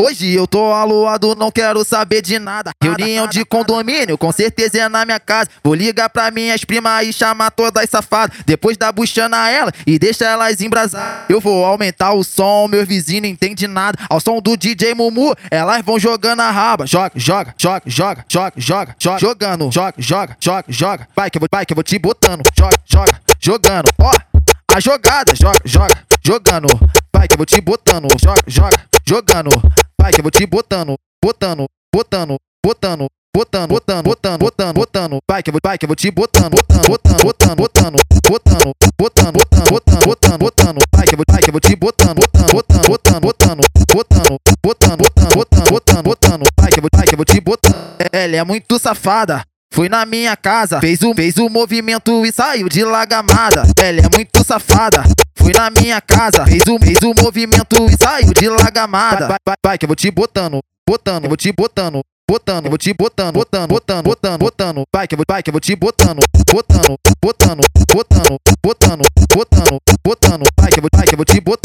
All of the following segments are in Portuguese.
Hoje eu tô aluado, não quero saber de nada. Reunião de condomínio, com certeza é na minha casa. Vou ligar pra minhas primas e chamar todas as safadas. Depois da buchana ela e deixa elas embrasar. Eu vou aumentar o som, meus vizinhos não entendem nada. Ao som do DJ Mumu, elas vão jogando a raba. Joga, joga, joga, joga, joga, joga, joga. Jogando, joga, joga, joga, joga. Vai que eu vou, vai que eu vou te botando. Joga, joga, jogando. Ó, a jogada, joga, joga, jogando. Vai que eu vou te botando. Joga, joga jogando. Vai que eu vou te botando, botando, botando, botando, botando, botando, botando, botando, botando. Vai que eu vou, vai que eu vou te botando, botando, botando, botando, botando, botando, botando, botando, botando, botando. Vai que eu vou, vai que eu vou te botando, botando, botando, botando, botando, botando, botando, botando, botando, botando, botando. Vai que eu vou, vai que eu vou te botando. Ela é muito safada. Foi na minha casa, fez o, fez o movimento e saiu de lagamada. Ela é muito safada. Fui na minha casa, fez o, fez o movimento e saiu de lagamada. Vai, vai, vai, que eu vou te botando, botando, vou te botando, botando, vou te botando, botando, botando, botando, botando. Vai que eu vou, vai que eu vou te botando, botando, botando, botando, botando, botando, botando. Vai que eu vou, vai que eu vou te botando.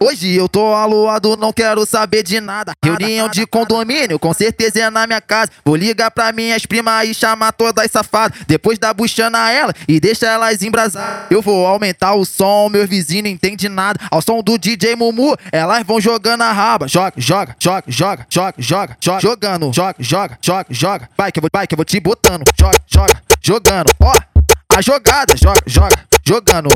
Hoje eu tô aluado, não quero saber de nada. Reunião de condomínio, com certeza é na minha casa. Vou ligar pra minhas primas e chamar todas as safadas. Depois da buchana ela e deixa elas embrasar. Eu vou aumentar o som, meus vizinhos não entendem nada. Ao som do DJ Mumu, elas vão jogando a raba. Joga, joga, joga, joga, joga, joga, joga. Jogando, joga, joga, joga, joga. Vai que eu vou, vai que eu vou te botando. Joga, joga, jogando. Ó, a jogada, joga, joga, jogando.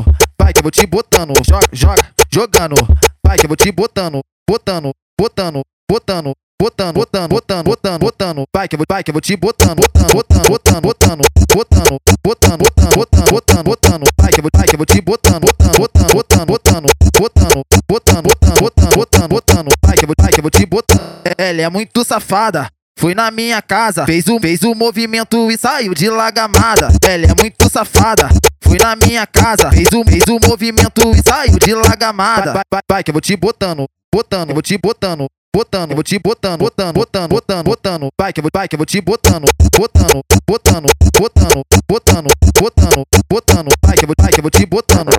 Vai que eu vou te botando. Joga, joga, jogando. Vai que eu vou te botando, botando, botando, botando, botando, botando, botando, botando, botando. Vai que eu vou, vai que eu vou te botando, botando, botando, botando, botando, botando, botando, botando, botando, botando, botando. Vai que eu vou, vai que eu vou te botando, botando, botando, botando, botando, botando, botando, botando, botando, botando, botando. Vai que eu vou, vai que eu vou te botando. Ela é muito safada. Foi na minha casa, fez o, fez o movimento e saiu de lagamada. Ela é muito safada. Fui na minha casa, fez o, fez o movimento e saiu de lagamada. Vai, vai, vai, que eu vou te botando, botando, eu vou te botando, botando, eu vou te botando, botando, botando, botando, botando. Vai que eu vou, vai que eu vou te botando, botando, botando, botando, botando, botando, botando. Vai que eu vou, vai que eu vou te botando.